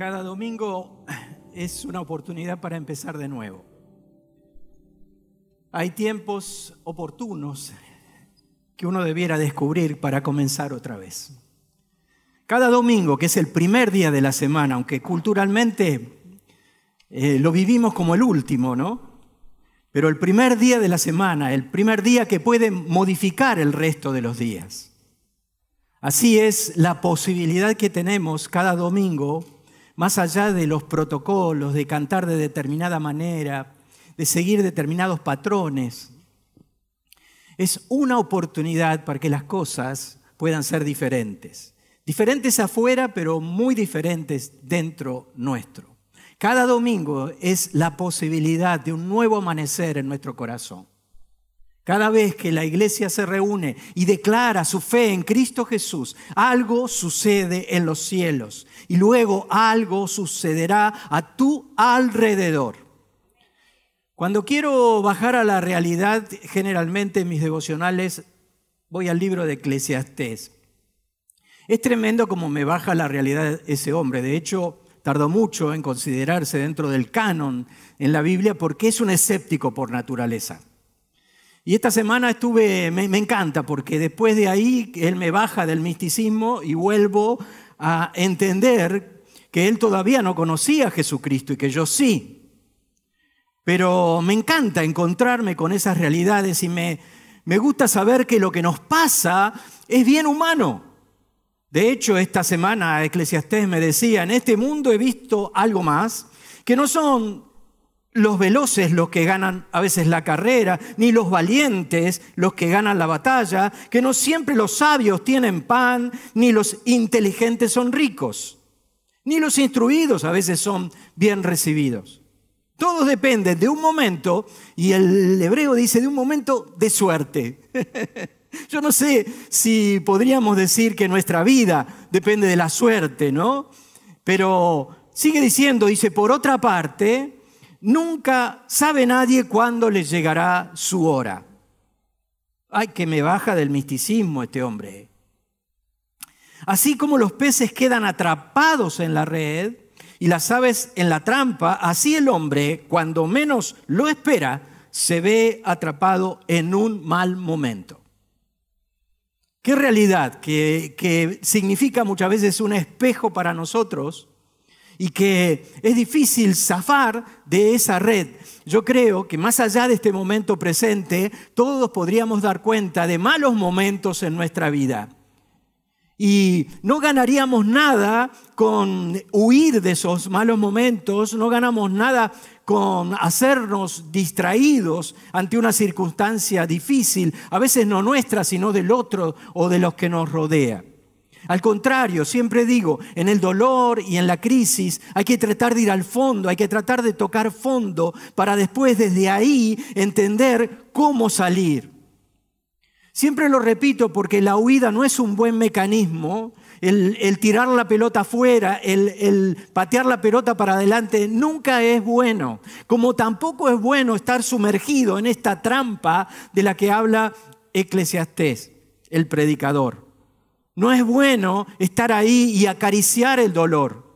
Cada domingo es una oportunidad para empezar de nuevo. Hay tiempos oportunos que uno debiera descubrir para comenzar otra vez. Cada domingo, que es el primer día de la semana, aunque culturalmente eh, lo vivimos como el último, ¿no? Pero el primer día de la semana, el primer día que puede modificar el resto de los días. Así es la posibilidad que tenemos cada domingo más allá de los protocolos, de cantar de determinada manera, de seguir determinados patrones. Es una oportunidad para que las cosas puedan ser diferentes. Diferentes afuera, pero muy diferentes dentro nuestro. Cada domingo es la posibilidad de un nuevo amanecer en nuestro corazón. Cada vez que la iglesia se reúne y declara su fe en Cristo Jesús, algo sucede en los cielos y luego algo sucederá a tu alrededor. Cuando quiero bajar a la realidad, generalmente en mis devocionales voy al libro de Eclesiastés. Es tremendo como me baja la realidad ese hombre. De hecho, tardó mucho en considerarse dentro del canon en la Biblia porque es un escéptico por naturaleza. Y esta semana estuve, me, encanta, porque después de ahí él me baja del misticismo y vuelvo a entender que él todavía no conocía a Jesucristo y que yo sí. Pero me encanta encontrarme con esas realidades y me, me gusta saber que lo que nos pasa es bien humano. De hecho, esta semana Eclesiastés me decía, en este mundo he visto algo más, que no son los veloces los que ganan a veces la carrera, ni los valientes los que ganan la batalla, que no siempre los sabios tienen pan, ni los inteligentes son ricos, ni los instruidos a veces son bien recibidos. Todo depende de un momento, y el hebreo dice de un momento de suerte. Yo no sé si podríamos decir que nuestra vida depende de la suerte, ¿no? Pero sigue diciendo, dice, por otra parte, Nunca sabe nadie cuándo le llegará su hora. Ay, que me baja del misticismo este hombre. Así como los peces quedan atrapados en la red y las aves en la trampa, así el hombre, cuando menos lo espera, se ve atrapado en un mal momento. Qué realidad que, que significa muchas veces un espejo para nosotros y que es difícil zafar de esa red. Yo creo que más allá de este momento presente, todos podríamos dar cuenta de malos momentos en nuestra vida. Y no ganaríamos nada con huir de esos malos momentos, no ganamos nada con hacernos distraídos ante una circunstancia difícil, a veces no nuestra, sino del otro o de los que nos rodea. Al contrario, siempre digo, en el dolor y en la crisis hay que tratar de ir al fondo, hay que tratar de tocar fondo para después desde ahí entender cómo salir. Siempre lo repito porque la huida no es un buen mecanismo, el, tirar la pelota afuera, el, el patear la pelota para adelante, nunca es bueno. Como tampoco es bueno estar sumergido en esta trampa de la que habla Eclesiastés, el predicador. No es bueno estar ahí y acariciar el dolor.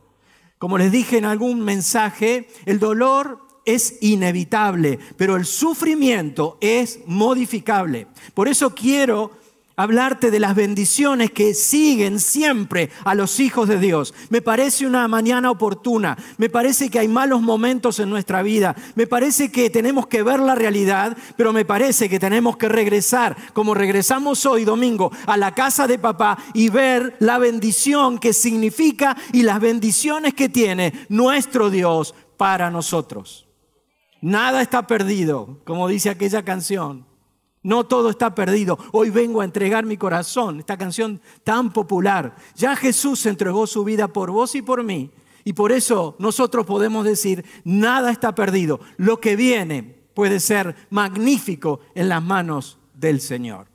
Como les dije en algún mensaje, el dolor es inevitable, pero el sufrimiento es modificable. Por eso quiero hablarte de las bendiciones que siguen siempre a los hijos de Dios. Me parece una mañana oportuna, me parece que hay malos momentos en nuestra vida, me parece que tenemos que ver la realidad, pero me parece que tenemos que regresar, como regresamos hoy domingo, a la casa de papá y ver la bendición que significa y las bendiciones que tiene nuestro Dios para nosotros. Nada está perdido, como dice aquella canción. No todo está perdido. Hoy vengo a entregar mi corazón. Esta canción tan popular. Ya Jesús entregó su vida por vos y por mí. Y por eso nosotros podemos decir, nada está perdido. Lo que viene puede ser magnífico en las manos del Señor.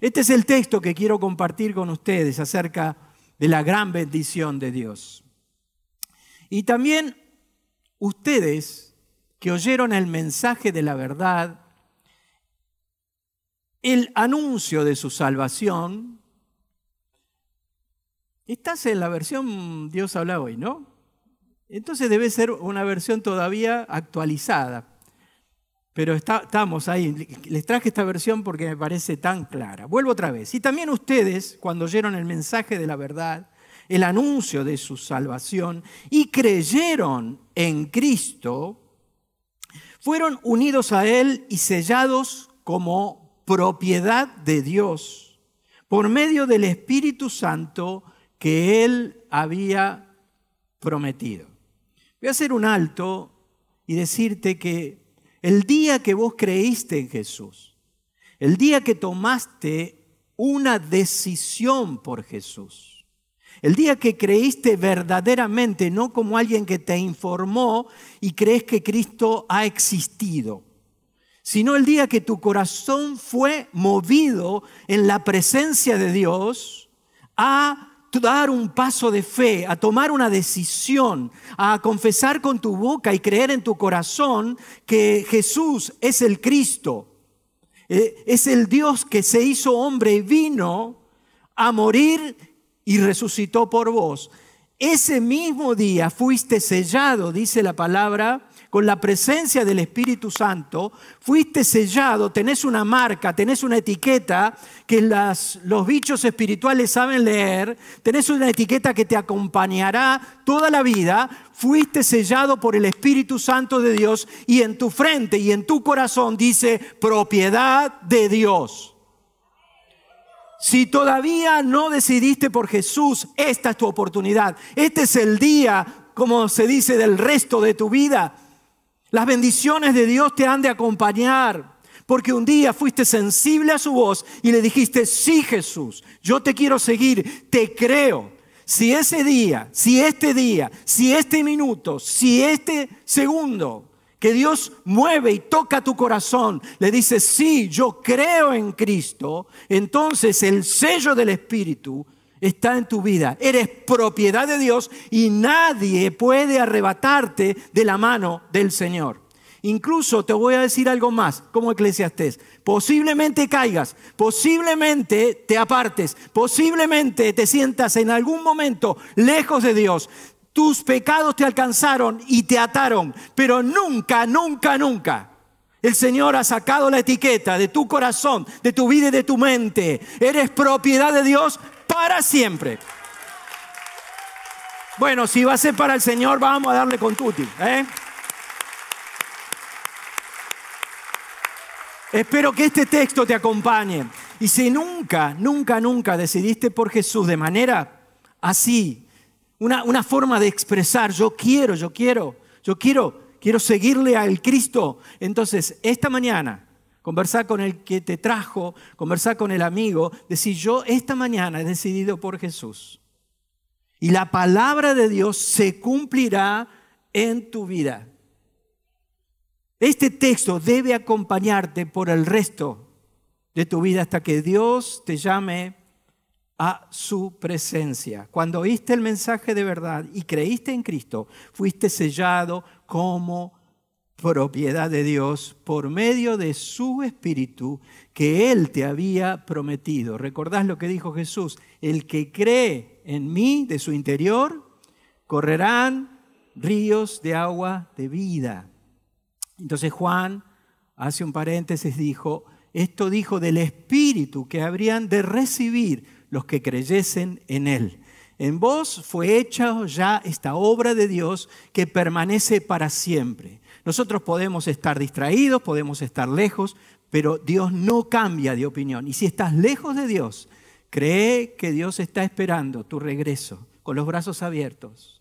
Este es el texto que quiero compartir con ustedes acerca de la gran bendición de Dios. Y también ustedes que oyeron el mensaje de la verdad, el anuncio de su salvación. Estás en la versión Dios habla hoy, ¿no? Entonces debe ser una versión todavía actualizada. Pero estamos ahí. Les traje esta versión porque me parece tan clara. Vuelvo otra vez. Y también ustedes, cuando oyeron el mensaje de la verdad, el anuncio de su salvación y creyeron en Cristo, fueron unidos a Él y sellados como propiedad de Dios por medio del Espíritu Santo que Él había prometido. Voy a hacer un alto y decirte que el día que vos creíste en Jesús, el día que tomaste una decisión por Jesús, el día que creíste verdaderamente, no como alguien que te informó y crees que Cristo ha existido, sino el día que tu corazón fue movido en la presencia de Dios a dar un paso de fe, a tomar una decisión, a confesar con tu boca y creer en tu corazón que Jesús es el Cristo, eh, es el Dios que se hizo hombre y vino a morir y resucitó por vos. Ese mismo día fuiste sellado, dice la palabra, con la presencia del Espíritu Santo, fuiste sellado, tenés una marca, tenés una etiqueta que los bichos espirituales saben leer, tenés una etiqueta que te acompañará toda la vida, fuiste sellado por el Espíritu Santo de Dios y en tu frente y en tu corazón dice propiedad de Dios. Si todavía no decidiste por Jesús, esta es tu oportunidad. Este es el día, como se dice, del resto de tu vida. Las bendiciones de Dios te han de acompañar. Porque un día fuiste sensible a su voz y le dijiste, sí Jesús, yo te quiero seguir, te creo. Si ese día, si este día, si este minuto, si este segundo que Dios mueve y toca tu corazón, le dices, sí, yo creo en Cristo, entonces el sello del Espíritu está en tu vida. Eres propiedad de Dios y nadie puede arrebatarte de la mano del Señor. Incluso te voy a decir algo más, como eclesiastés. Posiblemente caigas, posiblemente te apartes, posiblemente te sientas en algún momento lejos de Dios. Tus pecados te alcanzaron y te ataron, pero nunca, nunca, nunca. El Señor ha sacado la etiqueta de tu corazón, de tu vida y de tu mente. Eres propiedad de Dios para siempre. Bueno, si va a ser para el Señor, vamos a darle con tutti. ¿eh? Espero que este texto te acompañe. Y si nunca, nunca, nunca decidiste por Jesús de manera así, una, una forma de expresar, yo quiero, yo quiero, yo quiero, quiero seguirle al Cristo, entonces esta mañana conversar con el que te trajo, conversar con el amigo, decir, yo esta mañana he decidido por Jesús. Y la palabra de Dios se cumplirá en tu vida. Este texto debe acompañarte por el resto de tu vida hasta que Dios te llame a su presencia. Cuando oíste el mensaje de verdad y creíste en Cristo, fuiste sellado como propiedad de Dios por medio de su Espíritu que Él te había prometido. ¿Recordás lo que dijo Jesús? El que cree en mí, de su interior, correrán ríos de agua de vida. Entonces Juan, hace un paréntesis, dijo, esto dijo del Espíritu que habrían de recibir los que creyesen en Él. En vos fue hecha ya esta obra de Dios que permanece para siempre. Nosotros podemos estar distraídos, podemos estar lejos, pero Dios no cambia de opinión. Y si estás lejos de Dios, cree que Dios está esperando tu regreso con los brazos abiertos.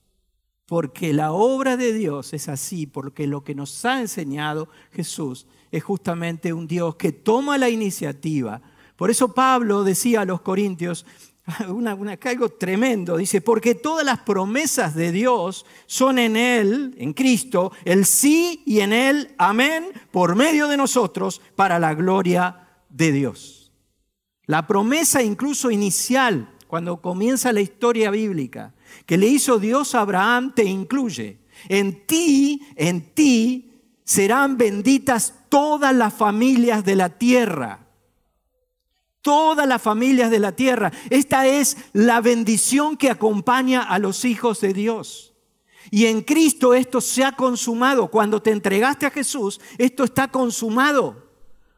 Porque la obra de Dios es así, porque lo que nos ha enseñado Jesús es justamente un Dios que toma la iniciativa. Por eso Pablo decía a los corintios, una, algo tremendo. Dice, porque todas las promesas de Dios son en Él, en Cristo, el sí y en Él, amén, por medio de nosotros, para la gloria de Dios. La promesa incluso inicial, cuando comienza la historia bíblica, que le hizo Dios a Abraham, te incluye. En ti, en ti serán benditas todas las familias de la tierra todas las familias de la tierra. Esta es la bendición que acompaña a los hijos de Dios. Y en Cristo esto se ha consumado. Cuando te entregaste a Jesús, esto está consumado.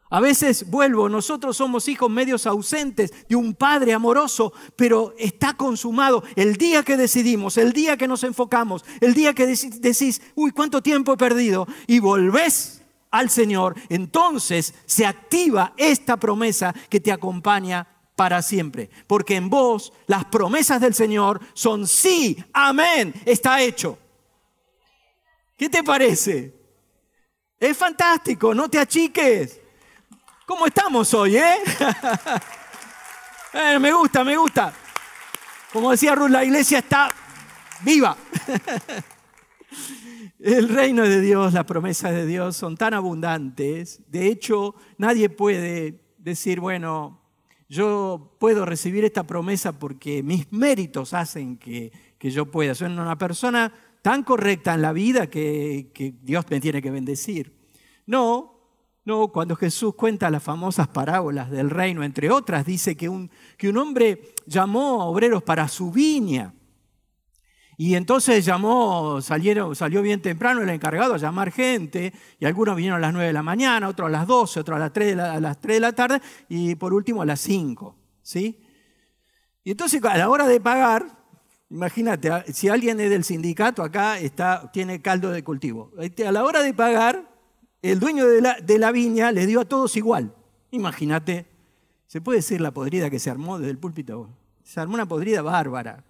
A veces vuelvo, nosotros somos hijos medios ausentes de un Padre amoroso, pero está consumado. El día que decidimos, el día que nos enfocamos, el día que decís, uy, ¿cuánto tiempo he perdido? Y volvés al Señor, entonces se activa esta promesa que te acompaña para siempre. Porque en vos las promesas del Señor son sí, amén, está hecho. ¿Qué te parece? Es fantástico, no te achiques. ¿Cómo estamos hoy, eh? eh me gusta, me gusta. Como decía Ruth, la iglesia está viva. El reino de Dios, las promesas de Dios son tan abundantes. De hecho, nadie puede decir, bueno, yo puedo recibir esta promesa porque mis méritos hacen que, que yo pueda. Soy una persona tan correcta en la vida que, que Dios me tiene que bendecir. No, no, cuando Jesús cuenta las famosas parábolas del reino, entre otras, dice que un, que un hombre llamó a obreros para su viña. Y entonces llamó, salieron, salió bien temprano el encargado a llamar gente, y algunos vinieron a las 9 de la mañana, otros a las 12, otros a las 3 de la, a las 3 de la tarde, y por último a las 5. ¿sí? Y entonces a la hora de pagar, imagínate, si alguien es del sindicato acá está, tiene caldo de cultivo, a la hora de pagar, el dueño de la, de la viña les dio a todos igual. Imagínate, se puede decir la podrida que se armó desde el púlpito. Se armó una podrida bárbara.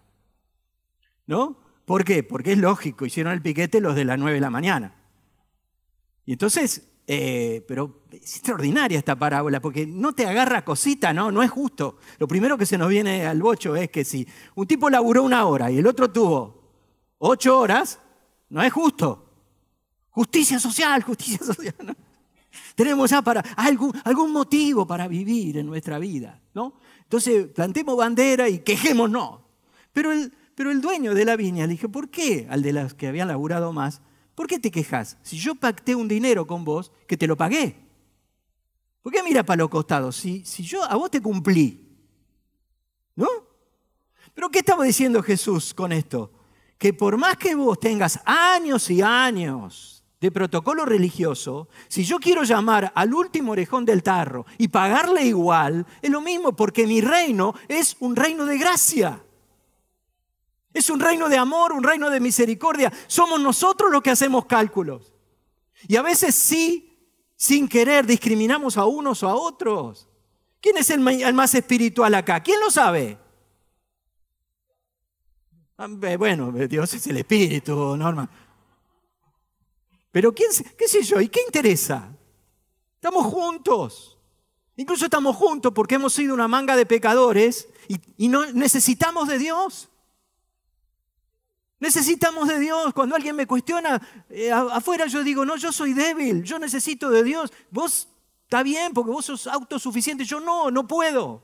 ¿No? ¿Por qué? Porque es lógico, hicieron el piquete los de las 9 de la mañana. Y entonces, eh, pero es extraordinaria esta parábola, porque no te agarra cosita, ¿no? No es justo. Lo primero que se nos viene al bocho es que si un tipo laburó una hora y el otro tuvo ocho horas, no es justo. Justicia social, justicia social. Tenemos ya para algún, algún motivo para vivir en nuestra vida, ¿no? Entonces, plantemos bandera y quejémonos. Pero el, pero el dueño de la viña le dije, ¿por qué al de las que habían laburado más? ¿Por qué te quejas? Si yo pacté un dinero con vos, que te lo pagué. ¿Por qué mira para los costados? Si, si yo a vos te cumplí, ¿no? Pero ¿qué estaba diciendo Jesús con esto? Que por más que vos tengas años y años de protocolo religioso, si yo quiero llamar al último orejón del tarro y pagarle igual, es lo mismo porque mi reino es un reino de gracia. Es un reino de amor, un reino de misericordia. Somos nosotros los que hacemos cálculos. Y a veces sí, sin querer, discriminamos a unos o a otros. ¿Quién es el más espiritual acá? ¿Quién lo sabe? Ah, bueno, Dios es el espíritu, Norma. Pero ¿quién, qué sé yo, ¿y qué interesa? Estamos juntos. Incluso estamos juntos porque hemos sido una manga de pecadores y, no necesitamos de Dios. Necesitamos de Dios. Cuando alguien me cuestiona eh, afuera, yo digo, no, yo soy débil, yo necesito de Dios. Vos está bien porque vos sos autosuficiente, yo no, no puedo.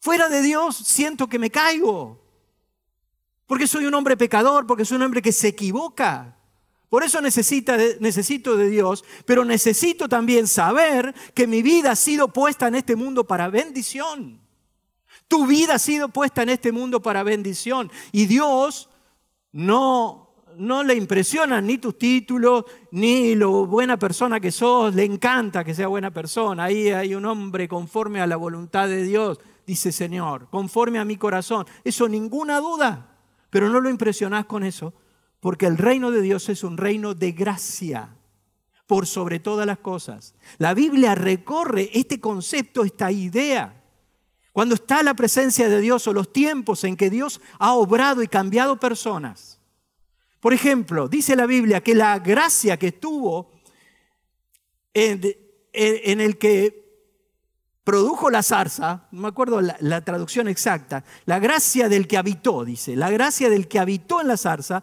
Fuera de Dios siento que me caigo. Porque soy un hombre pecador, porque soy un hombre que se equivoca. Por eso necesito de Dios, pero necesito también saber que mi vida ha sido puesta en este mundo para bendición. Tu vida ha sido puesta en este mundo para bendición. Y Dios no, no le impresiona ni tus títulos, ni lo buena persona que sos. Le encanta que sea buena persona. Ahí hay un hombre conforme a la voluntad de Dios, dice Señor, conforme a mi corazón. Eso ninguna duda. Pero no lo impresionás con eso porque el reino de Dios es un reino de gracia por sobre todas las cosas. La Biblia recorre este concepto, esta idea. Cuando está la presencia de Dios o los tiempos en que Dios ha obrado y cambiado personas. Por ejemplo, dice la Biblia que la gracia que estuvo en, el que produjo la zarza, no me acuerdo la, la, traducción exacta, la gracia del que habitó, dice, la gracia del que habitó en la zarza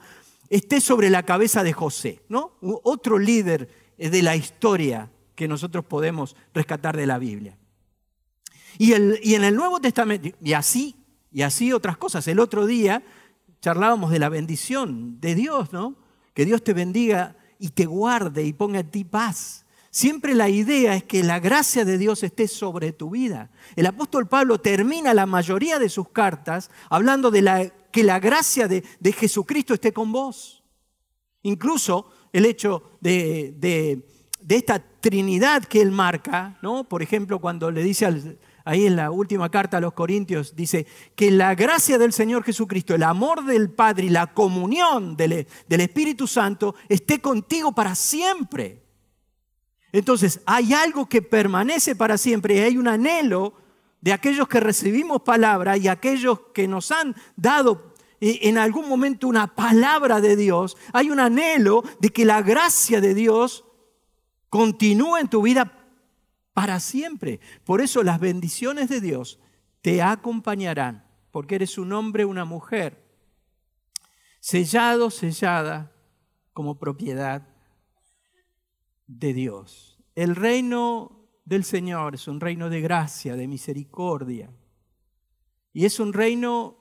esté sobre la cabeza de José, ¿no? Otro líder de la historia que nosotros podemos rescatar de la Biblia. Y, el, y en el Nuevo Testamento, y así, y así otras cosas. El otro día charlábamos de la bendición de Dios, ¿no? Que Dios te bendiga y te guarde y ponga en ti paz. Siempre la idea es que la gracia de Dios esté sobre tu vida. El apóstol Pablo termina la mayoría de sus cartas hablando de la que la gracia de, Jesucristo esté con vos. Incluso el hecho de, de, esta Trinidad que él marca, ¿no? Por ejemplo, cuando le dice al, ahí en la última carta a los Corintios, dice que la gracia del Señor Jesucristo, el amor del Padre y la comunión del, Espíritu Santo esté contigo para siempre. Entonces, hay algo que permanece para siempre y hay un anhelo de aquellos que recibimos palabra y aquellos que nos han dado eh, en algún momento una palabra de Dios. Hay un anhelo de que la gracia de Dios continúe en tu vida para siempre. Por eso las bendiciones de Dios te acompañarán, porque eres un hombre, una mujer, sellado, sellada como propiedad de Dios. El reino del Señor es un reino de gracia, de misericordia. Y es un reino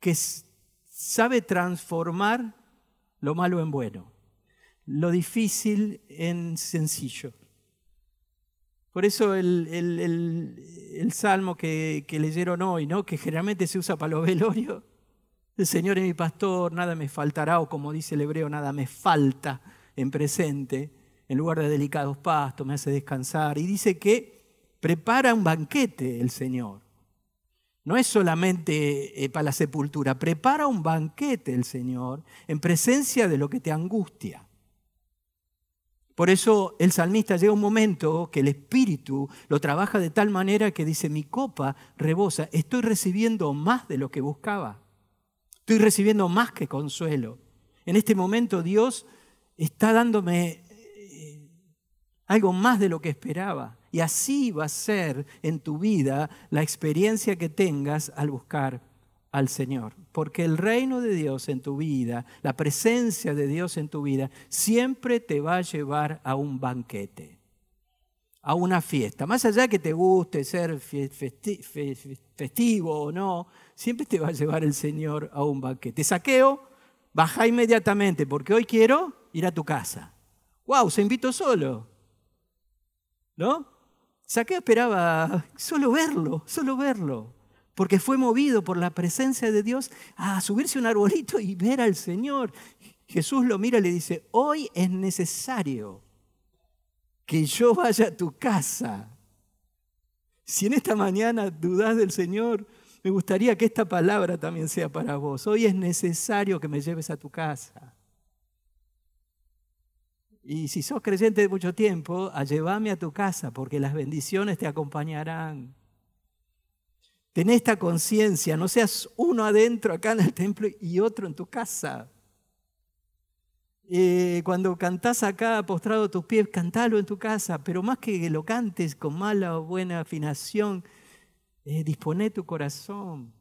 que sabe transformar lo malo en bueno, lo difícil en sencillo. Por eso el, el, salmo que, que, leyeron hoy, ¿no? que generalmente se usa para los velorios, el Señor es mi pastor, nada me faltará, o como dice el hebreo, nada me falta en presente en lugar de delicados pastos, me hace descansar. Y dice que prepara un banquete el Señor. No es solamente eh, para la sepultura, prepara un banquete el Señor en presencia de lo que te angustia. Por eso el salmista llega un momento que el Espíritu lo trabaja de tal manera que dice, mi copa rebosa, estoy recibiendo más de lo que buscaba, estoy recibiendo más que consuelo. En este momento Dios está dándome algo más de lo que esperaba. Y así va a ser en tu vida la experiencia que tengas al buscar al Señor. Porque el reino de Dios en tu vida, la presencia de Dios en tu vida, siempre te va a llevar a un banquete, a una fiesta. Más allá que te guste ser festivo o no, siempre te va a llevar el Señor a un banquete. Saqueo, baja inmediatamente porque hoy quiero ir a tu casa. ¡Wow! Se invitó solo. ¿No? Saqueo esperaba solo verlo, solo verlo, porque fue movido por la presencia de Dios a subirse a un arbolito y ver al Señor. Jesús lo mira y le dice, hoy es necesario que yo vaya a tu casa. Si en esta mañana dudas del Señor, me gustaría que esta palabra también sea para vos. Hoy es necesario que me lleves a tu casa. Y si sos creyente de mucho tiempo, a llévame a tu casa, porque las bendiciones te acompañarán. Ten esta conciencia, no seas uno adentro acá en el templo y otro en tu casa. Eh, cuando cantás acá postrado a tus pies, cantalo en tu casa, pero más que lo cantes con mala o buena afinación, eh, dispone tu corazón.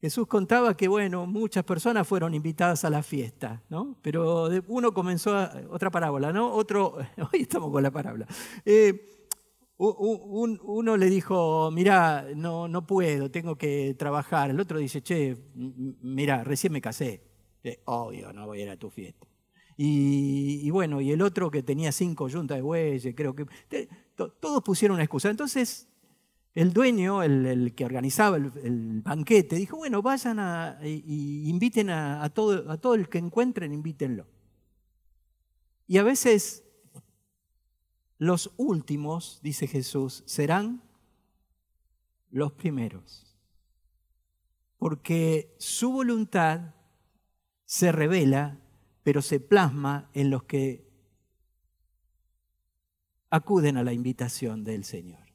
Jesús contaba que, bueno, muchas personas fueron invitadas a la fiesta, ¿no? Pero uno comenzó, otra parábola, ¿no? Otro, hoy estamos con la parábola. Eh, uno le dijo, mira, no, no puedo, tengo que trabajar. El otro dice, che, mira, recién me casé. Obvio, no voy a ir a tu fiesta. Y, bueno, y el otro que tenía cinco yuntas de bueyes, creo que... todos pusieron una excusa. Entonces el dueño, el, que organizaba el, banquete, dijo, bueno, vayan a, y, inviten a, todo, a todo el que encuentren, invítenlo. Y a veces los últimos, dice Jesús, serán los primeros. Porque su voluntad se revela, pero se plasma en los que acuden a la invitación del Señor.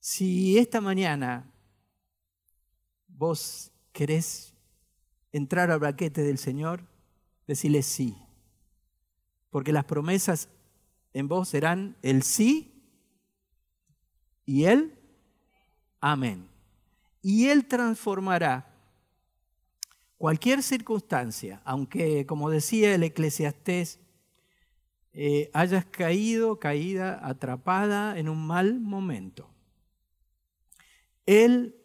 Si esta mañana vos querés entrar al braquete del Señor, decirle sí. Porque las promesas en vos serán el sí y el amén. Y Él transformará cualquier circunstancia, aunque como decía el eclesiastés, eh, hayas caído, caída, atrapada en un mal momento. Él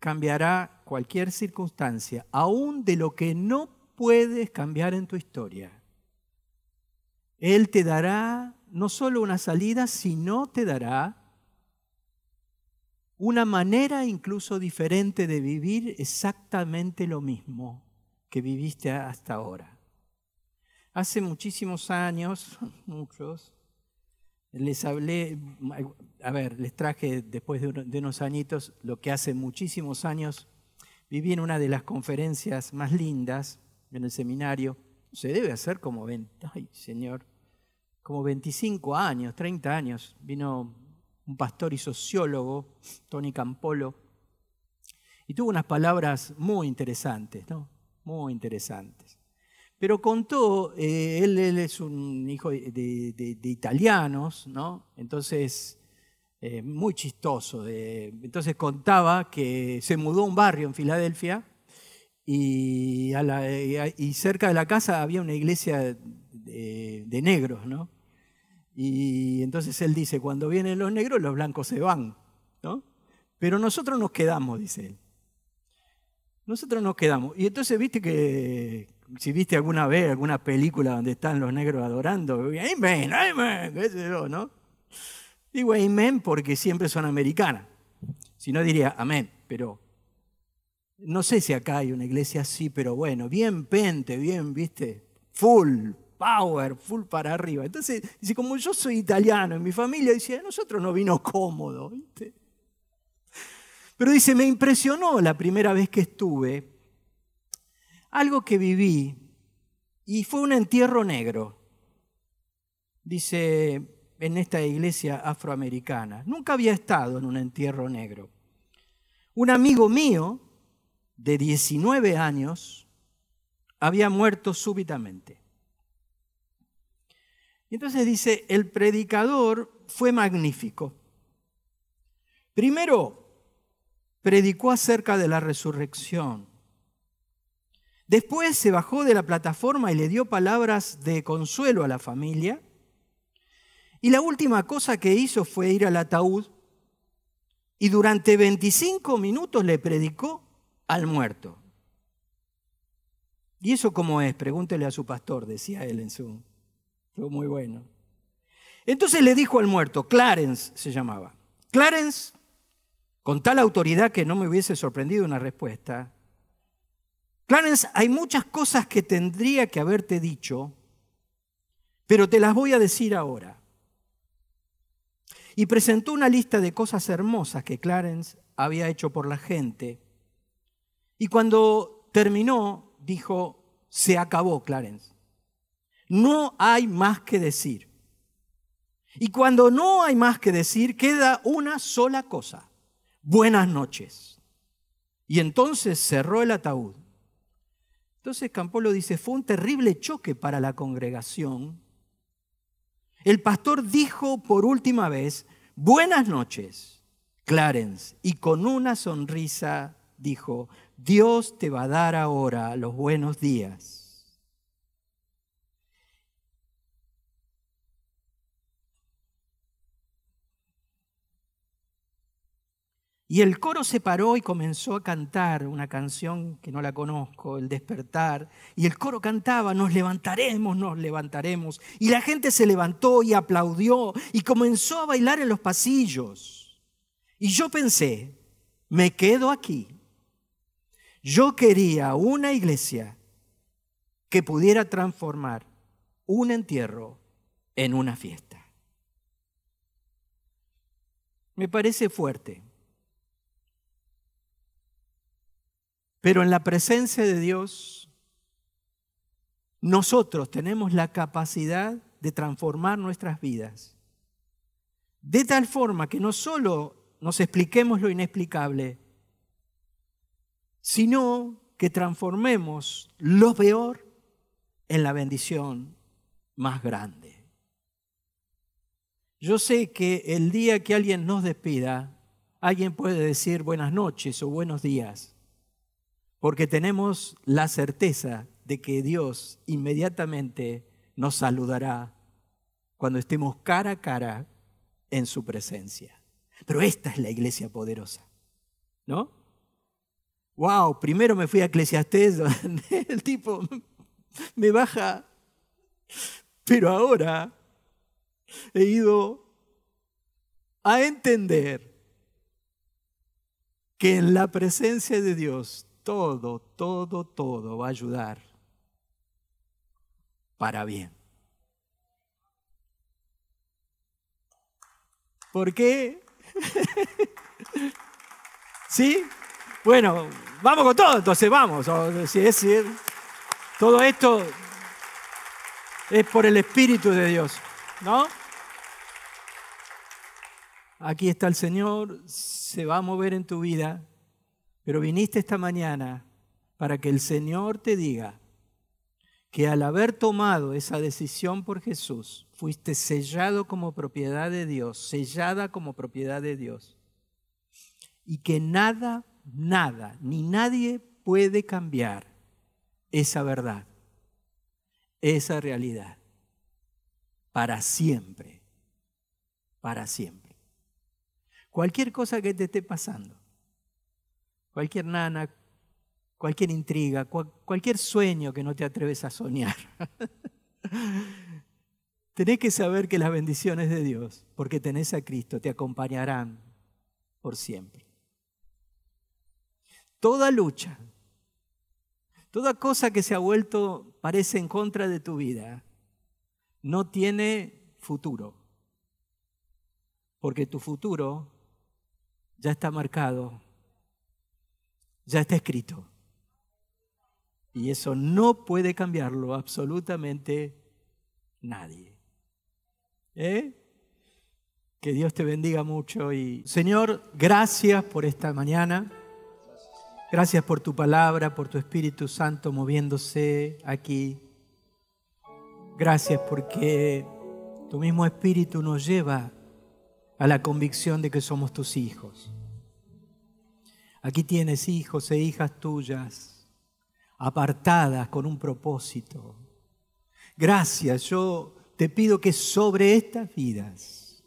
cambiará cualquier circunstancia, aún de lo que no puedes cambiar en tu historia. Él te dará no solo una salida, sino te dará una manera incluso diferente de vivir exactamente lo mismo que viviste hasta ahora. Hace muchísimos años, muchos, les hablé, a ver, les traje después de unos añitos lo que hace muchísimos años viví en una de las conferencias más lindas en el seminario. Se debe hacer como 20, ay señor, como 25 años, 30 años. Vino un pastor y sociólogo, Tony Campolo, y tuvo unas palabras muy interesantes, ¿no? Muy interesantes. Pero contó, eh, él, es un hijo de, italianos, ¿no? Entonces, eh, muy chistoso. entonces contaba que se mudó a un barrio en Filadelfia y, y, cerca de la casa había una iglesia de, de, negros, ¿no? Y entonces él dice, cuando vienen los negros, los blancos se van, ¿no? Pero nosotros nos quedamos, dice él. Nosotros nos quedamos. Y entonces viste que, si viste alguna vez alguna película donde están los negros adorando, amén, amén, qué sé yo, ¿no? Digo amén porque siempre son americanas. Si no diría amén, pero no sé si acá hay una iglesia así, pero bueno, bien pente, bien, viste, full power, full para arriba. Entonces, dice, como yo soy italiano, en mi familia dice, a nosotros no vino cómodo, ¿viste? Pero dice, me impresionó la primera vez que estuve algo que viví y fue un entierro negro. Dice, en esta iglesia afroamericana. Nunca había estado en un entierro negro. Un amigo mío de 19 años había muerto súbitamente. Y entonces dice, el predicador fue magnífico. Primero, predicó acerca de la resurrección. Después se bajó de la plataforma y le dio palabras de consuelo a la familia. Y la última cosa que hizo fue ir al ataúd y durante 25 minutos le predicó al muerto. ¿Y eso cómo es? Pregúntele a su pastor, decía él en su... Fue muy bueno. Entonces le dijo al muerto, Clarence se llamaba, Clarence, con tal autoridad que no me hubiese sorprendido una respuesta. Clarence, hay muchas cosas que tendría que haberte dicho, pero te las voy a decir ahora. Y presentó una lista de cosas hermosas que Clarence había hecho por la gente. Y cuando terminó, dijo, se acabó, Clarence. No hay más que decir. Y cuando no hay más que decir, queda una sola cosa buenas noches. Y entonces cerró el ataúd. Entonces Campolo dice, fue un terrible choque para la congregación. El pastor dijo por última vez, buenas noches, Clarence, y con una sonrisa dijo, Dios te va a dar ahora los buenos días. Y el coro se paró y comenzó a cantar una canción que no la conozco, El despertar. Y el coro cantaba, nos levantaremos, nos levantaremos. Y la gente se levantó y aplaudió y comenzó a bailar en los pasillos. Y yo pensé, me quedo aquí. Yo quería una iglesia que pudiera transformar un entierro en una fiesta. Me parece fuerte Pero en la presencia de Dios, nosotros tenemos la capacidad de transformar nuestras vidas. De tal forma que no solo nos expliquemos lo inexplicable, sino que transformemos lo peor en la bendición más grande. Yo sé que el día que alguien nos despida, alguien puede decir buenas noches o buenos días porque tenemos la certeza de que Dios inmediatamente nos saludará cuando estemos cara a cara en su presencia. Pero esta es la iglesia poderosa, ¿no? Wow, primero me fui a Eclesiastés, donde el tipo me baja, pero ahora he ido a entender que en la presencia de Dios todo, todo, todo va a ayudar para bien. ¿Por qué? ¿Sí? Bueno, vamos con todo, entonces vamos. Si es decir, todo esto es por el Espíritu de Dios, ¿no? Aquí está el Señor, se va a mover en tu vida, pero viniste esta mañana para que el Señor te diga que al haber tomado esa decisión por Jesús, fuiste sellado como propiedad de Dios, sellada como propiedad de Dios, y que nada, nada, ni nadie puede cambiar esa verdad, esa realidad, para siempre, para siempre. Cualquier cosa que te esté pasando, cualquier nana, cualquier intriga, cualquier sueño que no te atreves a soñar. tenés que saber que las bendiciones de Dios, porque tenés a Cristo, te acompañarán por siempre. Toda lucha, toda cosa que se ha vuelto, parece en contra de tu vida, no tiene futuro, porque tu futuro ya está marcado, ya está escrito. Y eso no puede cambiarlo absolutamente nadie. ¿Eh? Que Dios te bendiga mucho y Señor, gracias por esta mañana. Gracias por tu palabra, por tu Espíritu Santo moviéndose aquí. Gracias porque tu mismo Espíritu nos lleva a la convicción de que somos tus hijos. Aquí tienes hijos e hijas tuyas apartadas con un propósito. Gracias, yo te pido que sobre estas vidas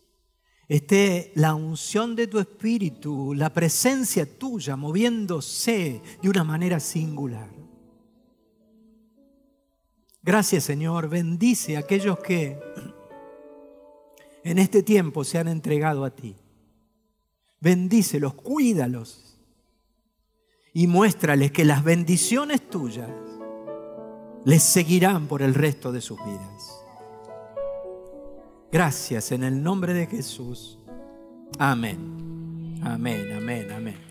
esté la unción de tu espíritu, la presencia tuya moviéndose de una manera singular. Gracias Señor, bendice a aquellos que en este tiempo se han entregado a ti. Bendícelos, cuídalos, y muéstrales que las bendiciones tuyas les seguirán por el resto de sus vidas. Gracias en el nombre de Jesús. Amén. Amén, amén, amén.